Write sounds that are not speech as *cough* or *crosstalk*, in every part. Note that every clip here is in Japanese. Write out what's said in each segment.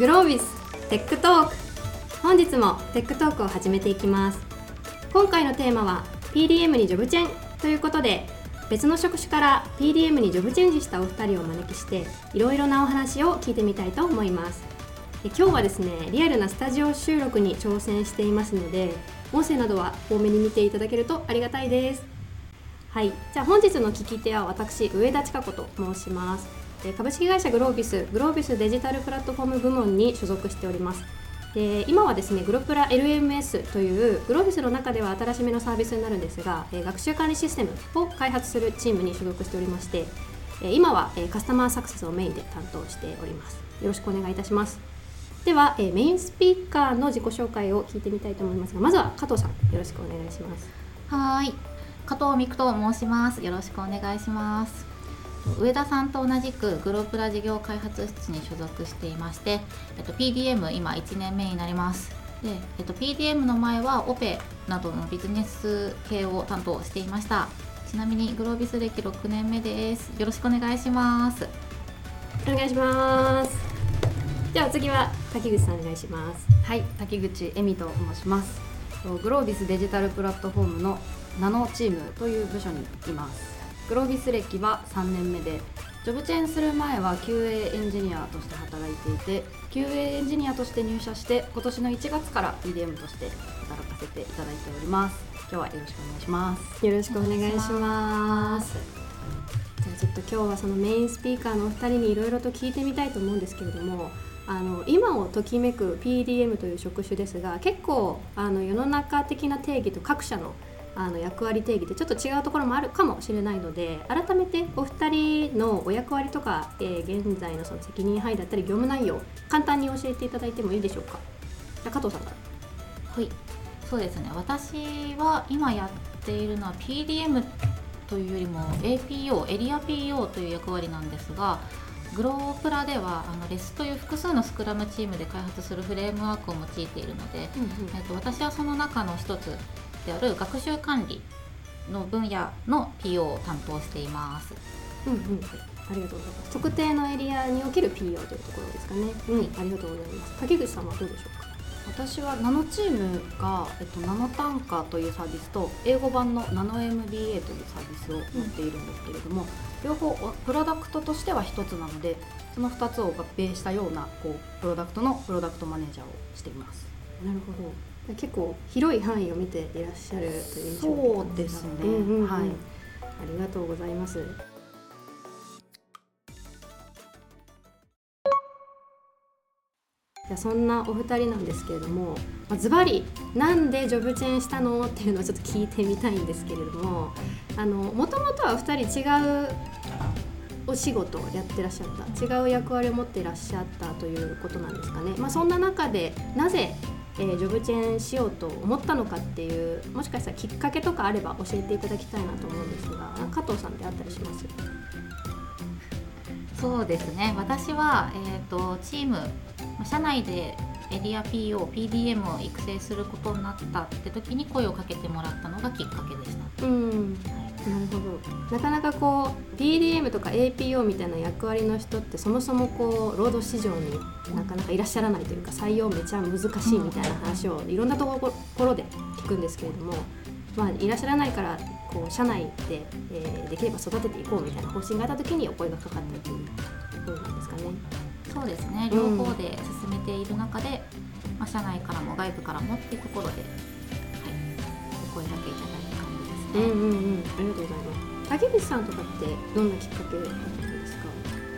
グロービステックトーク。本日もテックトークを始めていきます。今回のテーマは PDM にジョブチェン。ということで別の職種から PDM にジョブチェンジしたお二人をお招きしていろいろなお話を聞いてみたいと思います。今日はですねリアルなスタジオ収録に挑戦していますので音声などは大目に見ていただけるとありがたいです。はい。じゃあ本日の聞き手は私上田千佳子と申します。株式会社グロービスグロービスデジタルプラットフォーム部門に所属しております。で今はですねグロプラ LMS というグロービスの中では新しめのサービスになるんですが、え学習管理システムを開発するチームに所属しておりまして、え今は、えカスタマーサクセスをメインで担当しております。よろしくお願いいたします。では、えメインスピーカーの自己紹介を聞いてみたいと思いますがまずは加藤さんよろしくお願いします。はい。加藤美久と申します。よろしくお願いします。上田さんと同じくグロープラ事業開発室に所属していまして、えっと、PDM 今1年目になります。で、えっと、PDM の前はオペなどのビジネス系を担当していました。ちなみにグロービス歴6年目です。よろしくお願いします。お願いします。では次は滝口さんお願いします。はい滝口恵美と申します。グロービスデジタルプラットフォームのナノチームという部署にいますグロービス歴は3年目でジョブチェーンする前は QA エンジニアとして働いていて QA エンジニアとして入社して今年の1月から EDM として働かせていただいております。今日はよろしくお願いします。よろしくお願いします。じゃあちょっと今日はそのメインスピーカーのお二人にいろいろと聞いてみたいと思うんですけれどもあの今をときめく PDM という職種ですが結構あの世の中的な定義と各社のあの役割定義でちょっと違うところもあるかもしれないので改めてお二人のお役割とか、えー、現在のその責任範囲だったり業務内容簡単に教えていただいてもいいでしょうか？じゃ加藤さんから。はい。そうですね。私は今やっているのは PDM というよりも APO エリア PO という役割なんですがグロープラではあのレスという複数のスクラムチームで開発するフレームワークを用いているので、うんうん、えっと、私はその中の一つである学習管理の分野の PO を担当しています。うんうん、ありがとうございます。特定のエリアにおける PO というところですかね。うん、ありがとうございます。竹口さんはどうでしょうか？私はナノチームが、えっと、ナノ単価というサービスと英語版のナノ MBA というサービスを持っているんですけれども、うん、両方プロダクトとしては1つなのでその2つを合併したようなこうプロダクトのプロダクトマネージャーをしています。なるほど結構広い範囲を見ていらっしゃるという印象そうですね、うんうんうん、はい。ありがとうございます。じゃそんなお二人なんですけれどもズバリなんでジョブチェンしたのっていうのをちょっと聞いてみたいんですけれどももともとは二人違うお仕事をやってらっしゃった違う役割を持っていらっしゃったということなんですかね、まあ、そんな中でなぜえー、ジョブチェーンしようと思ったのかっていうもしかしたらきっかけとかあれば教えていただきたいなと思うんですが加藤さんであったりします？そうですね。私は、えーと、チーム社内でエリア PO、PDM を育成することになったって時に声をかけてもらったのがきっかけでした。うんなるほど。なかなかこう PDM とか APO みたいな役割の人ってそもそもこう労働市場になかなかいらっしゃらないというか採用めちゃ難しいみたいな話をいろんなところで聞くんですけれども、まあ、いらっしゃらないからこう社内で、えー、できれば育てていこうみたいな方針があった時にお声がかかったというところなんですかね。そうですね。両方で進めている中で、うん、まあ、社内からも外部からもっていうところで、はい、お声がけいうんうんうん、ありがとうございます。竹口さんとかってどんなきっかけだったんですか？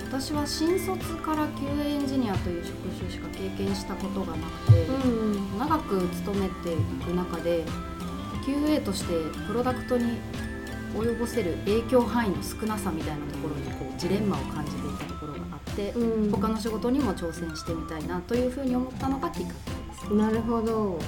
私は新卒から QA エンジニアという職種しか経験したことがなくて、うんうん、長く勤めていく中で QA としてプロダクトに及ぼせる影響範囲の少なさみたいなところにこうジレンマを感じていたところがあって、うん、他の仕事にも挑戦してみたいなというふうに思ったのがきっかけです。なるほど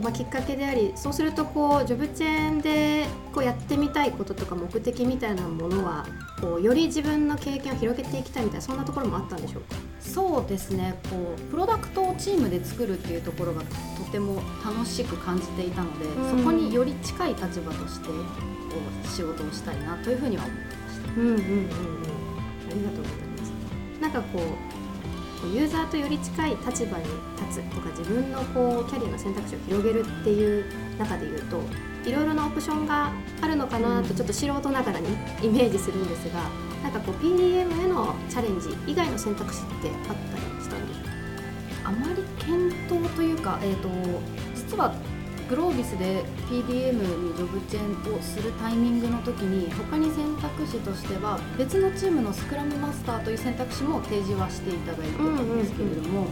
まあ、きっかけでありそうするとこうジョブチェーンでこうやってみたいこととか目的みたいなものはこうより自分の経験を広げていきたいみたいなそんなところもあったんでしょうか？そうですね。こうプロダクトをチームで作るっていうところがとても楽しく感じていたので、うん、そこにより近い立場としてこう仕事をしたいなというふうには思ってました。うんうんうんうん、ありがとうございます。なんかこうユーザーとより近い立場に立つとか自分のこうキャリアの選択肢を広げるっていう中で言うといろいろなオプションがあるのかなとちょっと素人ながらにイメージするんですがなんかこう PDM へのチャレンジ以外の選択肢ってあったりしたんでしょうか？あまり検討というか、えーと、実はグロービスで PDM にジョブチェンをするタイミングの時に他に選択肢としては別のチームのスクラムマスターという選択肢も提示はしていただいてたんですけれども、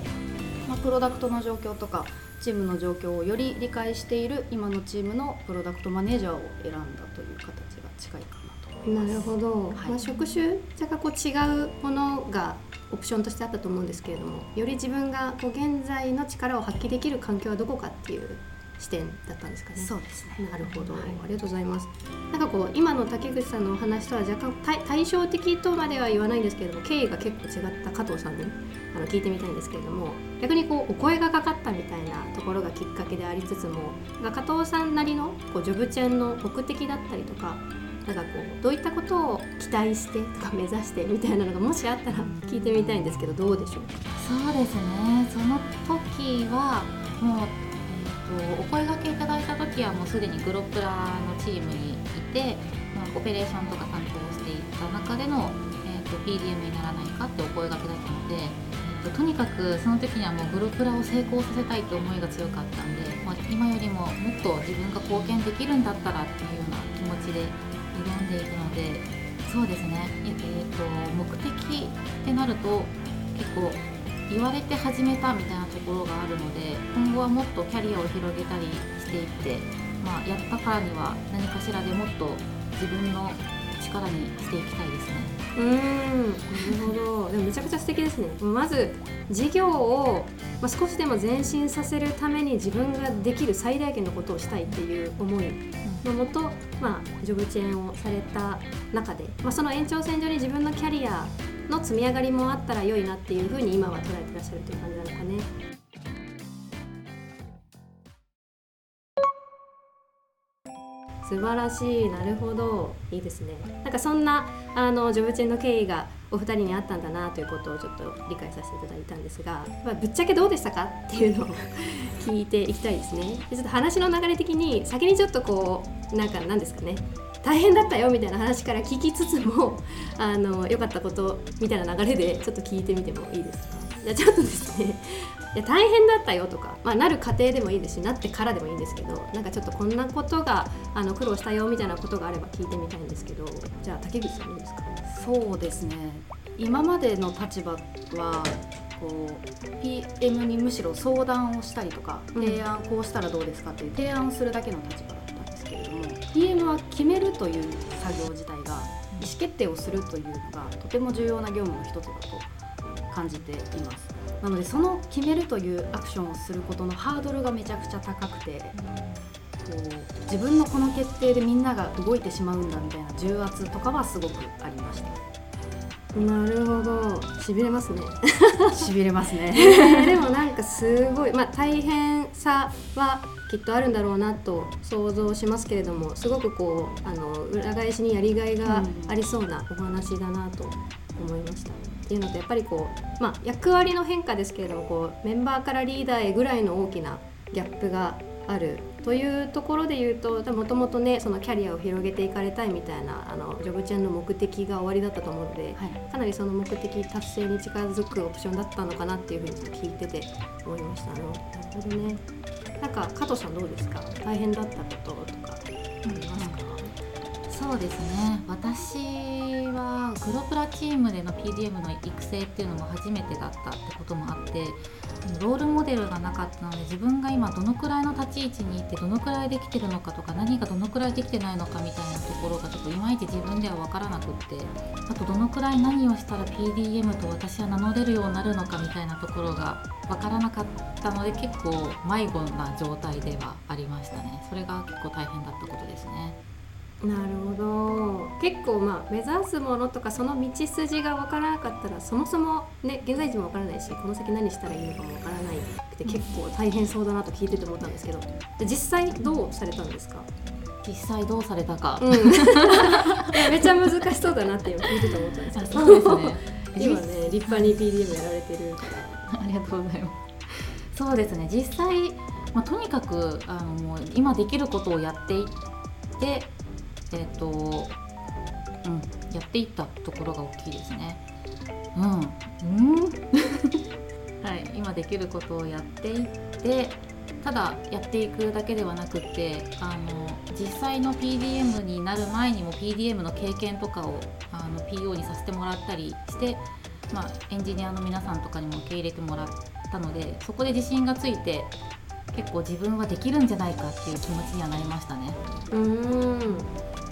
まあ、プロダクトの状況とかチームの状況をより理解している今のチームのプロダクトマネージャーを選んだという形が近いかなと。思います。なるほど、はい、まあ、職種若干こう違うものがオプションとしてあったと思うんですけれどもより自分がこう現在の力を発揮できる環境はどこかっていう視点だったんですかね。そうですね。なるほど、はい、ありがとうございます。なんかこう今の竹口さんのお話とは若干対照的とまでは言わないんですけれども、経緯が結構違った加藤さんにあの聞いてみたいんですけれども、逆にこうお声がかかったみたいなところがきっかけでありつつも、加藤さんなりのこうジョブチェンの目的だったりとか。なんかこうどういったことを期待してとか目指してみたいなのがもしあったら聞いてみたいんですけどどうでしょう？そうですねその時はもうとお声がけいただいた時はもうすでにグロプラのチームにいて、まあ、オペレーションとか担当していた中での、えーと、PDM にならないかってお声がけだったので、えーと、とにかくその時にはもうグロプラを成功させたいという思いが強かったんで、まあ、今よりももっと自分が貢献できるんだったらっていうような気持ちで挑んでいくのでそうですね、えーと目的ってなると結構言われて始めたみたいなころがあるので今後はもっとキャリアを広げたりしていって、まあ、やったからには何かしらでもっと自分の力にしていきたいですね。うんなるほどでもめちゃくちゃ素敵ですねまず事業を、まあ、少しでも前進させるために自分ができる最大限のことをしたいっていう思いのもと、まあ、ジョブチェーンをされた中で、まあ、その延長線上に自分のキャリアの積み上がりもあったら良いなっていうふうに今は捉えてらっしゃるという感じなのかね。素晴らしいなるほど。いいですね。なんかそんなあのジョブチェンの経緯がお二人にあったんだなということをちょっと理解させていただいたんですが、まあ、ぶっちゃけどうでしたかっていうのを聞いていきたいですね。でちょっと話の流れ的に先にちょっとこうなんか何ですかね。大変だったよみたいな話から聞きつつもあの良かったことみたいな流れでちょっと聞いてみてもいいですか？じゃちょっとですね。いや大変だったよとか、まあ、なる過程でもいいですしなってからでもいいんですけどなんかちょっとこんなことがあの苦労したよみたいなことがあれば聞いてみたいんですけどじゃあ竹口さんいいですか？そうですね。今までの立場はこう PM にむしろ相談をしたりとか提案こうしたらどうですかっていう提案をするだけの立場 PM は決めるという作業自体が意思決定をするというのがとても重要な業務の一つだと感じています。なのでその決めるというアクションをすることのハードルがめちゃくちゃ高くてこう自分のこの決定でみんなが動いてしまうんだみたいな重圧とかはすごくありました。なるほど。しびれますね。*laughs* しびれますね。でもなんかすごい。まあ大変さはきっとあるんだろうなと想像しますけれどもすごくこうあの裏返しにやりがいがありそうなお話だなと思いました。っていうのとやっぱりこう、まあ、役割の変化ですけれどもこうメンバーからリーダーへぐらいの大きなギャップがあるというところで言うともともとねそのキャリアを広げていかれたいみたいなあのジョブチェンの目的が終わりだったと思うので、はい、かなりその目的達成に近づくオプションだったのかなっていうふうに聞いてて思いました。あのなるほどね。なんか加藤さんどうですか？大変だったこととかありますか、そうですね。私はグロプラチームでの PDM の育成っていうのも初めてだったってこともあってロールモデルがなかったので自分が今どのくらいの立ち位置にいてどのくらいできてるのかとか何がどのくらいできてないのかみたいなところがちょっといまいち自分では分からなくってあとどのくらい何をしたら PDM と私は名乗れるようになるのかみたいなところが分からなかったので結構迷子な状態ではありましたねそれが結構大変だったことですね。なるほど。結構まあ目指すものとかその道筋が分からなかったらそもそもね現在地も分からないしこの先何したらいいのかも分からないって結構大変そうだなと聞いてて思ったんですけど。実際どうされたんですか？実際どうされたか、うん、*laughs* めっちゃ難しそうだなって聞いてて思ったんですけど。そうですね。*laughs* 今ね立派に PDM やられてる。からありがとうございます。そうですね。実際、まあ、とにかくあの今できることをやっていってえっ、とうんやっていったところが大きいですね。うん。うん。*laughs* はい今できることをやっていってただやっていくだけではなくてあの実際の PDM になる前にも PDM の経験とかをあの PO にさせてもらったりして、まあ、エンジニアの皆さんとかにも受け入れてもらったのでそこで自信がついて結構自分はできるんじゃないかっていう気持ちにはなりましたね。うん。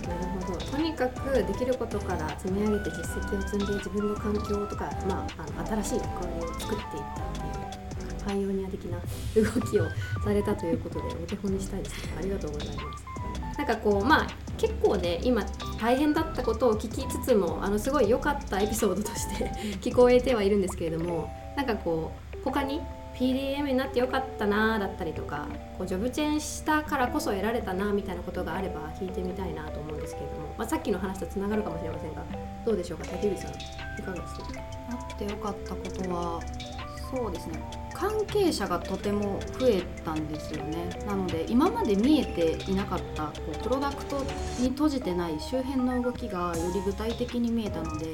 なるほど。とにかくできることから積み上げて実績を積んで自分の環境とか、まあ、あの新しい役割を作っていったっていうパイオニア的な動きをされたということでお手本にしたいです。ねありがとうございます。なんかこうまあ結構ね今大変だったことを聞きつつもあのすごい良かったエピソードとして聞こえてはいるんですけれどもなんかこう他に PDM になってよかったなだったりとかこうジョブチェンしたからこそ得られたなみたいなことがあれば聞いてみたいなと思うんですけれども、まあ、さっきの話とつながるかもしれませんがどうでしょうか？竹内さんいかがですか？あってよかったことはそうですね。関係者がとても増えたんですよね。なので今まで見えていなかったこうプロダクトに閉じてない周辺の動きがより具体的に見えたので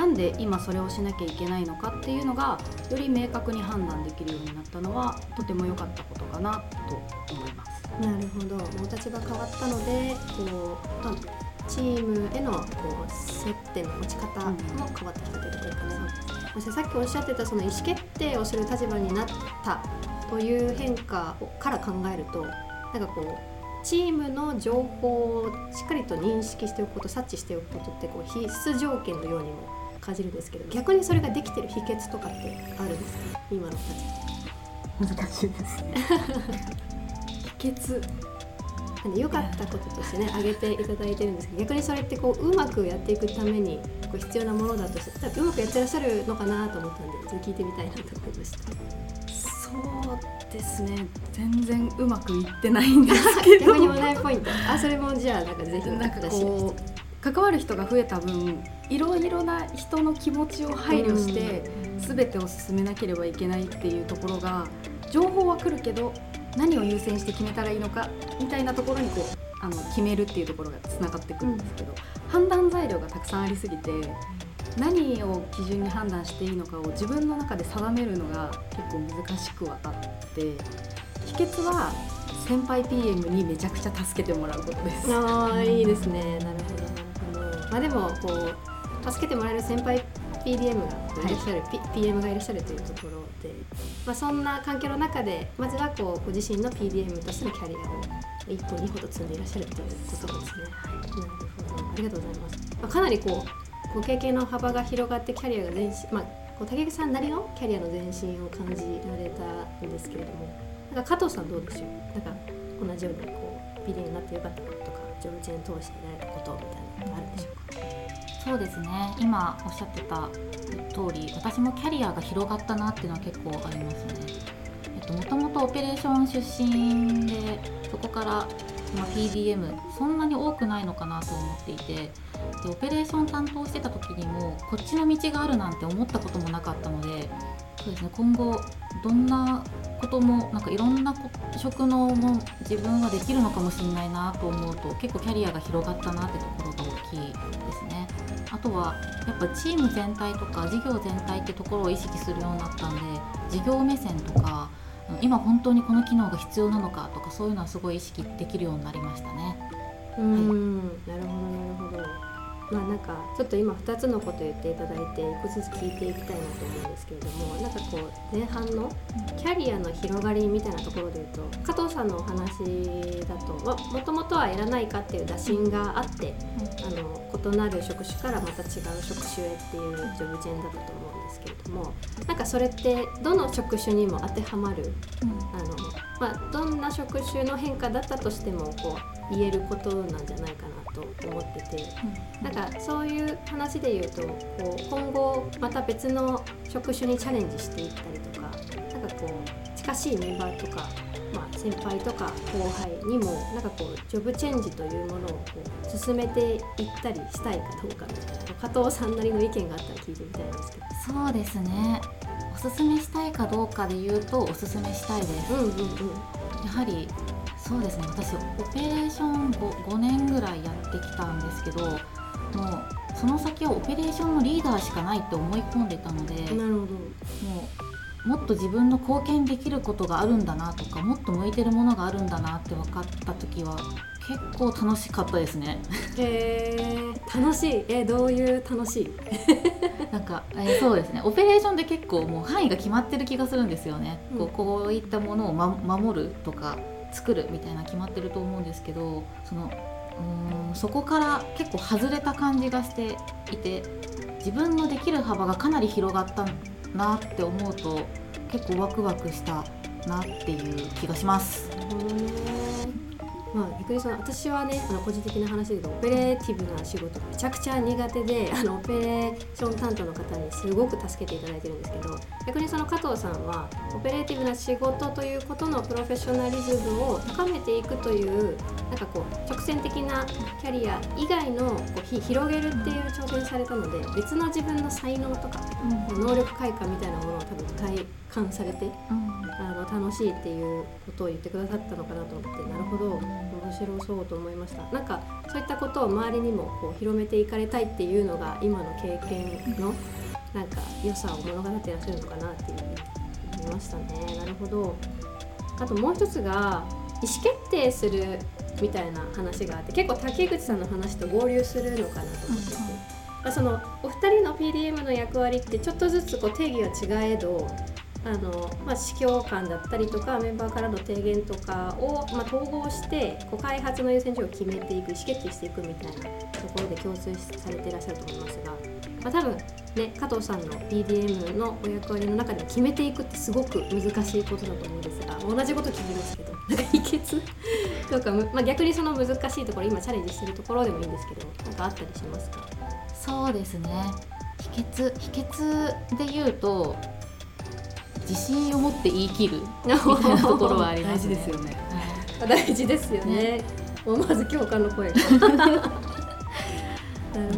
なんで今それをしなきゃいけないのかっていうのがより明確に判断できるようになったのはとても良かったことかなと思います。なるほどもう立場変わったのでこう、チームへのこう接点の持ち方も変わってきたということですかね、そしてさっきおっしゃってたその意思決定をする立場になったという変化から考えるとなんかこうチームの情報をしっかりと認識しておくこと察知しておくことってこう必須条件のようにも感じるんですけど逆にそれができてる秘訣とかってあるんですか？今の立場難しいです。ね。秘訣。良かったこととしてね挙げていただいてるんですけど逆にそれってこううまくやっていくためにこう必要なものだとしてうまくやってらっしゃるのかなと思ったんでちょっと聞いてみたいなと思いました。そうですね。全然うまくいってないんですけど。*laughs* 逆に話題ポイント。あそれもじゃあなんかぜひなんかこう関わる人が増えた分いろいろな人の気持ちを配慮して全てを進めなければいけないっていうところが情報は来るけど何を優先して決めたらいいのかみたいなところにこうあの決めるっていうところがつながってくるんですけど、判断材料がたくさんありすぎて何を基準に判断していいのかを自分の中で定めるのが結構難しくはあって秘訣は先輩 PM にめちゃくちゃ助けてもらうことです。ああいいですね。なるまあでもこう助けてもらえる先輩 PDM がいらっしゃる、P- PM がいらっしゃるというところで、まあ、そんな環境の中でまずはこうご自身の PDM としてのキャリアを一歩二歩と積んでいらっしゃるということですね。なるほどありがとうございます。まあ、かなりこうご経験の幅が広がってキャリアが前進、まあ、こう竹内さんなりのキャリアの前進を感じられたんですけれどもなんか加藤さんどうでしょう？なんか同じよ？うにこう PDM になってよかったこととかジョブチェーン通して得られたことみたいなでしょうかそうですね今おっしゃってた通り私もキャリアが広がったなっていうのは結構ありますね。えっと、もともとオペレーション出身でそこから、ま、PDM そんなに多くないのかなと思っていてでオペレーション担当してた時にもこっちの道があるなんて思ったこともなかったのでそうですね今後どんなこともなんかいろんなこ職能も自分はできるのかもしれないなと思うと結構キャリアが広がったなってところが大きいですね。あとはやっぱチーム全体とか事業全体ってところを意識するようになったんで事業目線とか今本当にこの機能が必要なのかとかそういうのはすごい意識できるようになりましたね。うーんなるほどなるほどまあなんかちょっと今2つのこと言っていただいて1個ずつ聞いていきたいなと思うんですけれどもなんかこう前半のキャリアの広がりみたいなところで言うと加藤さんのお話だともともとはやらないかっていう打診があってあの異なる職種からまた違う職種へっていうジョブチェーンだったと思うんですけれどもなんかそれってどの職種にも当てはまるあの、まあ、どんな職種の変化だったとしてもこう言えることなんじゃないかなと思っててなんかそういう話で言うとこう今後また別の職種にチャレンジしていったりとかなんかこう近しいメンバーとか、まあ、先輩とか後輩にもなんかこうジョブチェンジというものをこう進めていったりしたいかどうかみたいな加藤さんなりの意見があったら聞いてみたいんですけど。そうですね。おすすめしたいかどうかで言うとおすすめしたいです、うんうんうん。やはりそうですね。私オペレーション 5, 5年ぐらいやってきたんですけどもうその先はオペレーションのリーダーしかないって思い込んでたのでなるほど。もうもっと自分の貢献できることがあるんだなとかもっと向いてるものがあるんだなって分かった時は結構楽しかったですね。へえ楽しい？えどういう楽しい？*laughs* なんか、えーそうですね。オペレーションで結構もう範囲が決まってる気がするんですよね、うん。こうこういったものを、ま、守るとか作るみたいな決まってると思うんですけどそのうーんそこから結構外れた感じがしていて自分のできる幅がかなり広がったなって思うと結構ワクワクしたなっていう気がします。まあ、逆にその私はねあの個人的な話で言うとオペレーティブな仕事めちゃくちゃ苦手で *laughs* あのオペレーション担当の方にすごく助けていただいてるんですけど逆にその加藤さんはオペレーティブな仕事ということのプロフェッショナリズムを高めていくというなんかこう直線的なキャリア以外のこうひ広げるっていう挑戦されたので別の自分の才能とか能力開花みたいなものを多分体感されてあの楽しいっていうことを言ってくださったのかなと思ってなるほど。面白そうと思いました。なんかそういったことを周りにもこう広めていかれたいっていうのが今の経験のなんか良さを物語っていらっしゃるのかなっていうふうに思いましたね。なるほど。あともう一つが意思決定するみたいな話があって結構竹口さんの話と合流するのかなと思ってて、まあそのお二人の PDM の役割ってちょっとずつこう定義は違えどあの、まあ、司教官だったりとかメンバーからの提言とかを、まあ、統合してこう開発の優先順位を決めていく意思決定していくみたいなところで共通されていらっしゃると思いますが、まあ、多分ね加藤さんの PDM のお役割の中で決めていくってすごく難しいことだと思うんですが同じこと聞きますけど *laughs* なんか秘訣？とか、まあ、逆にその難しいところ今チャレンジしてるところでもいいんですけどなんかあったりしますか？そうですね。秘訣秘訣で言うと自信を持って言い切る *laughs* みたいなところはありますね。大事ですよねはい大事ですよね。思わず共感の声が。*laughs* なる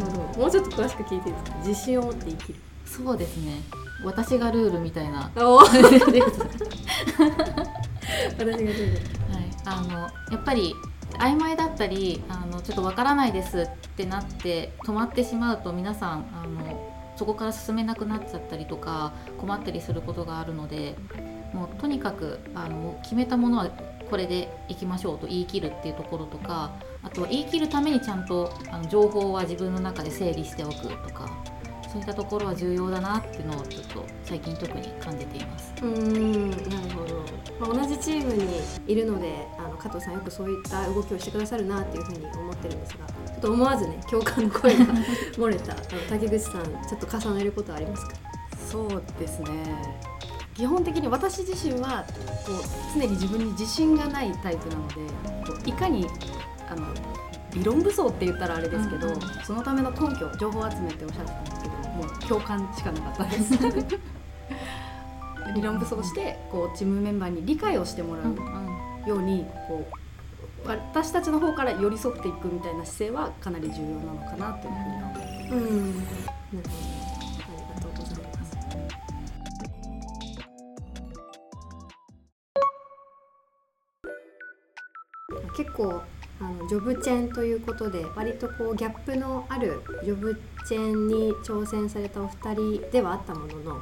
ほど。もうちょっと詳しく聞いていいですか。自信を持って生きる。そうですね私がルールみたいな。*laughs* 私がです出る。はい、あのやっぱり曖昧だったりあのちょっとわからないですってなって止まってしまうと皆さんあのそこから進めなくなっちゃったりとか困ったりすることがあるのでもうとにかくあの決めたものはこれでいきましょうと言い切るっていうところとかあとは言い切るためにちゃんとあの情報は自分の中で整理しておくとかそういったところは重要だなっていうのをちょっと最近特に感じています。うん、なるほど。まあ、同じチームにいるので、あの加藤さんよくそういった動きをしてくださるなっていうふうに思ってるんですが。ちょっと思わずね、共感の声が漏れた。*laughs* あの竹口さん、ちょっと重ねることありますか？そうですね基本的に私自身はこう常に自分に自信がないタイプなのでこういかにあの理論武装って言ったらあれですけど、うんうんそのための根拠情報集めっておっしゃってたんですけどもう共感しかなかったです *laughs* 理論武装してこうチームメンバーに理解をしてもらうようにこう私たちの方から寄り添っていくみたいな姿勢はかなり重要なのかなというふうに思いますうん。なるほど。結構あのジョブチェーンということで割とこうギャップのあるジョブチェーンに挑戦されたお二人ではあったものの、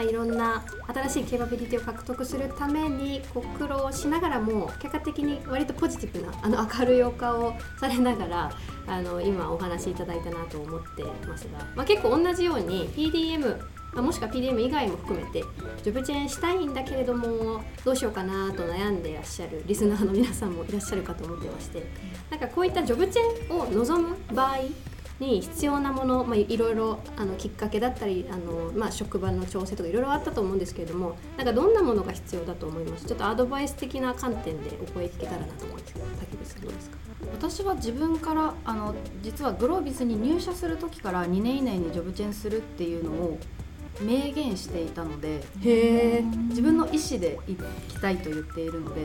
まあ、いろんな新しいケーパビリティを獲得するためにこう苦労しながらも結果的に割とポジティブなあの明るいお顔をされながらあの今お話しいただいたなと思ってますが、まあ、結構同じように PDM あもしくは PDM 以外も含めてジョブチェーンしたいんだけれどもどうしようかなと悩んでいらっしゃるリスナーの皆さんもいらっしゃるかと思ってましてなんかこういったジョブチェーンを望む場合に必要なもの、まあ、いろいろあのきっかけだったりあの、まあ、職場の調整とかいろいろあったと思うんですけれどもなんかどんなものが必要だと思います？ちょっとアドバイス的な観点でお声聞けたらなと思うんですけど竹口さんどうですか？私は自分からあの実はグロービスに入社する時から2年以内にジョブチェンするっていうのを明言していたので自分の意思で行きたいと言っているので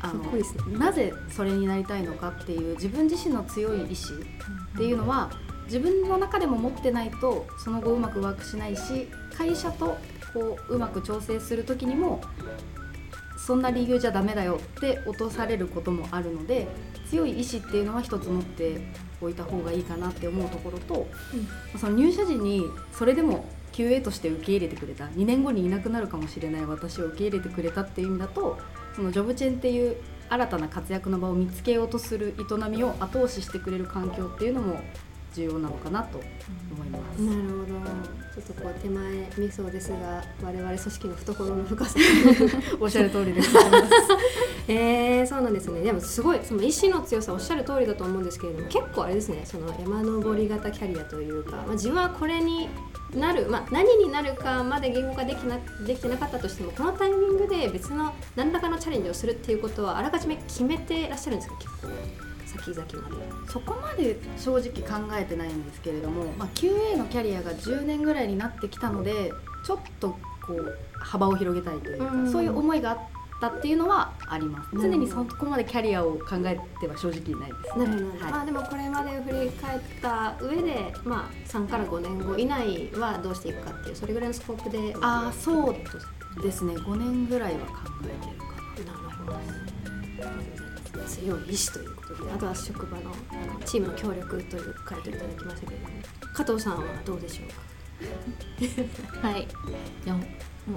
あのなぜそれになりたいのかっていう自分自身の強い意志っていうのは自分の中でも持ってないとその後うまくワークしないし会社とこううまく調整する時にもそんな理由じゃダメだよって落とされることもあるので強い意志っていうのは一つ持っておいた方がいいかなって思うところと、その入社時にそれでも QA として受け入れてくれた2年後にいなくなるかもしれない私を受け入れてくれたっていう意味だとそのジョブチェーンっていう新たな活躍の場を見つけようとする営みを後押ししてくれる環境っていうのも重要なのかなと思います。なるほどちょっとこう手前味噌ですが我々組織の懐の深さおっしゃる通りです。*laughs* えー、そうなんですねでもすごいその意志の強さおっしゃる通りだと思うんですけれども結構あれですねその山登り型キャリアというか、まあ、自分はこれになる、まあ、何になるかまで言語化できなできてなかったとしてもこのタイミングで別の何らかのチャレンジをするっていうことはあらかじめ決めてらっしゃるんですか結構先々まで。そこまで正直考えてないんですけれども、まあ、QA のキャリアが10年ぐらいになってきたのでちょっとこう幅を広げたいというか、うん。そういう思いがあったっていうのはあります。なるほど常にそこまでキャリアを考えては正直ないです、なるほど、はい。まあでもこれまでを振り返った上で、まあ、3から5年後以内はどうしていくかっていうそれぐらいのスコープであーそうですね。5年ぐらいは考えてるかなるほど強い意志ということであとは職場のあのチームの協力という書いていただきましたけれども加藤さんはどうでしょうか？*laughs* はい。いやも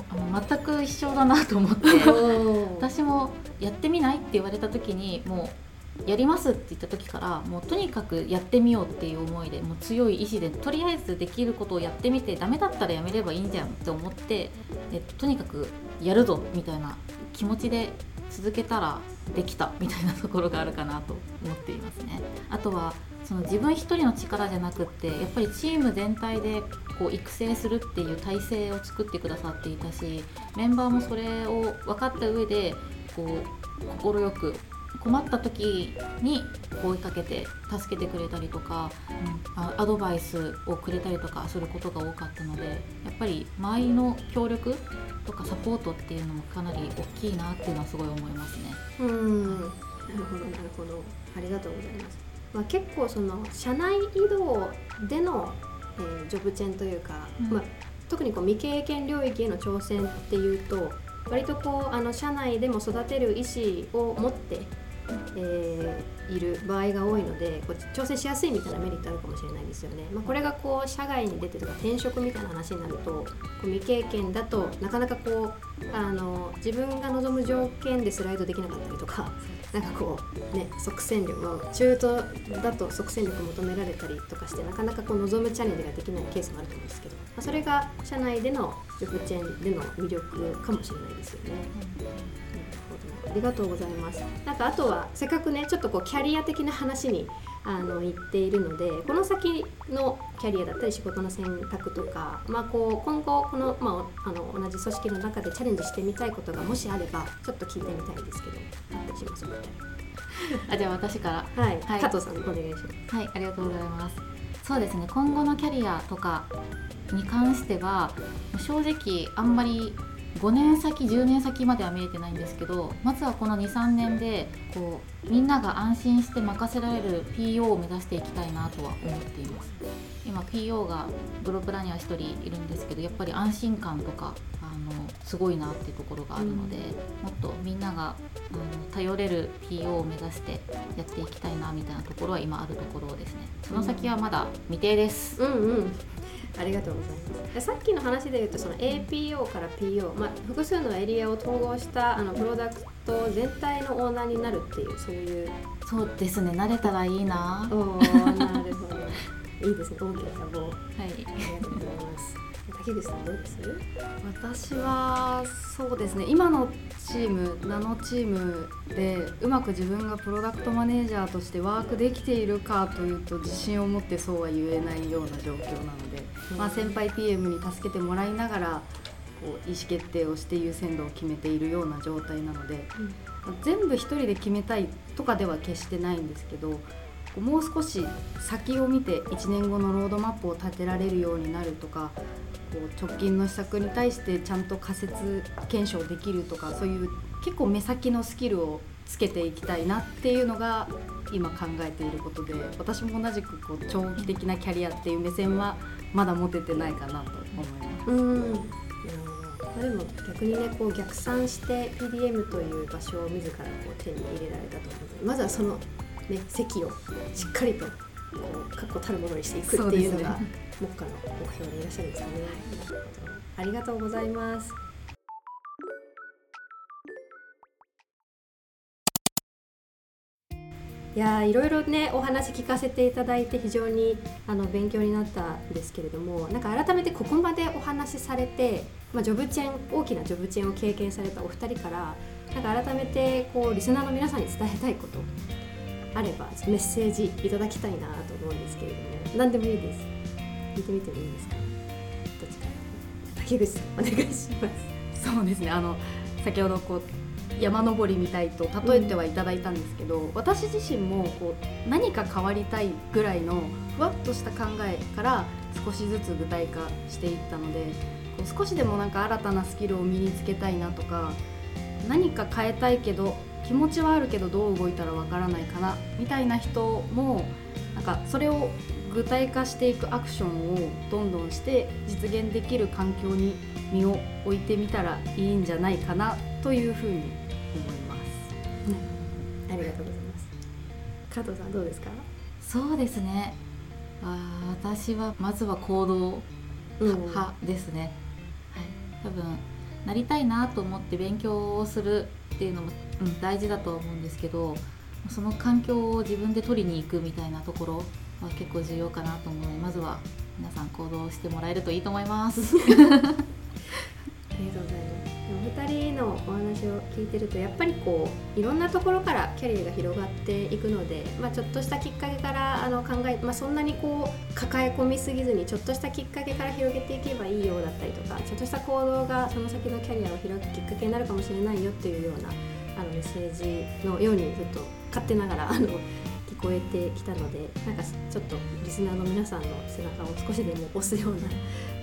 うあの全く一緒だなと思って *laughs* 私もやってみないって言われた時にもうやりますって言った時からもうとにかくやってみようっていう思いでもう強い意志でとりあえずできることをやってみてダメだったらやめればいいんじゃんって思ってでとにかくやるぞみたいな気持ちで続けたらできたみたいなところがあるかなと思っていますね。あとはその自分一人の力じゃなくってやっぱりチーム全体でこう育成するっていう体制を作ってくださっていたしメンバーもそれを分かった上でこう快く困った時に声かけて助けてくれたりとか、うん。あアドバイスをくれたりとかすることが多かったのでやっぱり周りの協力とかサポートっていうのもかなり大きいなっていうのはすごい思いますね。うん。なるほどなるほど。ありがとうございます、まあ、結構その社内移動での、えージョブチェンというか、うん。まあ、特にこう未経験領域への挑戦っていうと割とこうあの社内でも育てる意思を持って、えーいる場合が多いのでこう挑戦しやすいみたいなメリットあるかもしれないですよね。まあ、これがこう社外に出てとか転職みたいな話になるとこう未経験だとなかなかこうあの自分が望む条件でスライドできなかったりとかなんかこうね即戦力まあ中途だと即戦力求められたりとかしてなかなかこう望むチャレンジができないケースもあると思うんですけど、まあ、それが社内でのジョブチェーンでの魅力かもしれないですよね。ありがとうございます。なんかあとはせっかくねちょっとこうキャリア的な話にあの言っているのでこの先のキャリアだったり仕事の選択とか、まあ、こう今後この,、まあ、あの同じ組織の中でチャレンジしてみたいことがもしあればちょっと聞いてみたいですけどあったりします？かあじゃあ私からはい、はい加藤さんお願いします。はい、ありがとうございます。そうですね、今後のキャリアとかに関しては正直あんまり5年先10年先までは見えてないんですけどまずはこの23年でこうみんなが安心して任せられる PO を目指していきたいなとは思っています。今 PO がグロープラには1人いるんですけどやっぱり安心感とかあのすごいなっていうところがあるので、もっとみんながあの頼れる PO を目指してやっていきたいなみたいなところは今あるところですね。その先はまだ未定です、うんうん。ありがとうございます。でさっきの話で言うとその APO から PO、まあ、複数のエリアを統合したあのプロダクト全体のオーナーになるっていうそういう。そうですね。慣れたらいいな。おーなるほど。*laughs* いいですね。大きな野望はい。ありがとうございます。竹口さんどうです？私はそうですね。今のチームナノチームでうまく自分がプロダクトマネージャーとしてワークできているかというと自信を持ってそうは言えないような状況なので、まあ、先輩 PM に助けてもらいながらこう意思決定をして優先度を決めているような状態なので、全部一人で決めたいとかでは決してないんですけどもう少し先を見て1年後のロードマップを立てられるようになるとかこう直近の施策に対してちゃんと仮説検証できるとかそういう結構目先のスキルをつけていきたいなっていうのが今考えていることで私も同じくこう長期的なキャリアっていう目線はまだ持ててないかなと思います。うんまあ、でも逆にねこう逆算して PDM という場所を自らこう手に入れられたと思うのでまずはその、ね、席をしっかりとこう確固たるものにしていくっていうのが目下の目標でいらっしゃるんですかね。ありがとうございます。いやいろいろねお話聞かせていただいて非常にあの勉強になったんですけれどもなんか改めてここまでお話しされて、まあ、ジョブチェン大きなジョブチェンを経験されたお二人からなんか改めてこうリスナーの皆さんに伝えたいことあればメッセージいただきたいなと思うんですけれども何でもいいです。聞いてみてもいいですか？どっちか。竹口さんお願いします。そうですね。あの先ほどこう山登りみたいと例えてはいただいたんですけど、うん、私自身もこう何か変わりたいぐらいのふわっとした考えから少しずつ具体化していったのでこう少しでもなんか新たなスキルを身につけたいなとか何か変えたいけど気持ちはあるけどどう動いたらわからないかなみたいな人もなんかそれを具体化していくアクションをどんどんして実現できる環境に身を置いてみたらいいんじゃないかなというふうに、りがとうございます。加藤さんどうですか？そうですね。あ私はまずは行動派ですね、はい、多分なりたいなと思って勉強をするっていうのも、うん、大事だと思うんですけどその環境を自分で取りに行くみたいなところは結構重要かなと思うのでまずは皆さん行動してもらえるといいと思います。*laughs* ありがとうございますお二人のお話を聞いてるとやっぱりこういろんなところからキャリアが広がっていくので、まあ、ちょっとしたきっかけからあの考え、まあ、そんなにこう抱え込みすぎずにちょっとしたきっかけから広げていけばいいようだったりとかちょっとした行動がその先のキャリアを広げるきっかけになるかもしれないよっていうようなあのメッセージのようにちょっと勝手ながら *laughs* あの聞こえてきたのでなんかちょっとリスナーの皆さんの背中を少しでも押すような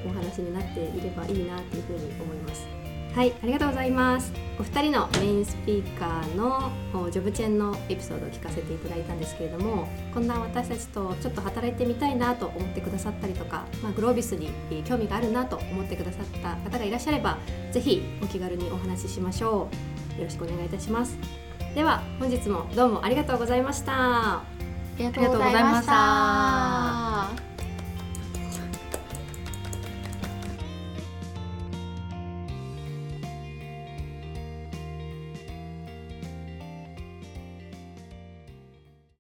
お話になっていればいいなというふうに思います。はいありがとうございます。お二人のメインスピーカーのジョブチェンのエピソードを聞かせていただいたんですけれどもこんな私たちとちょっと働いてみたいなと思ってくださったりとか、まあ、グロービスに興味があるなと思ってくださった方がいらっしゃれば是非お気軽にお話ししましょう。よろしくお願いいたします。では本日もどうもありがとうございました。ありがとうございました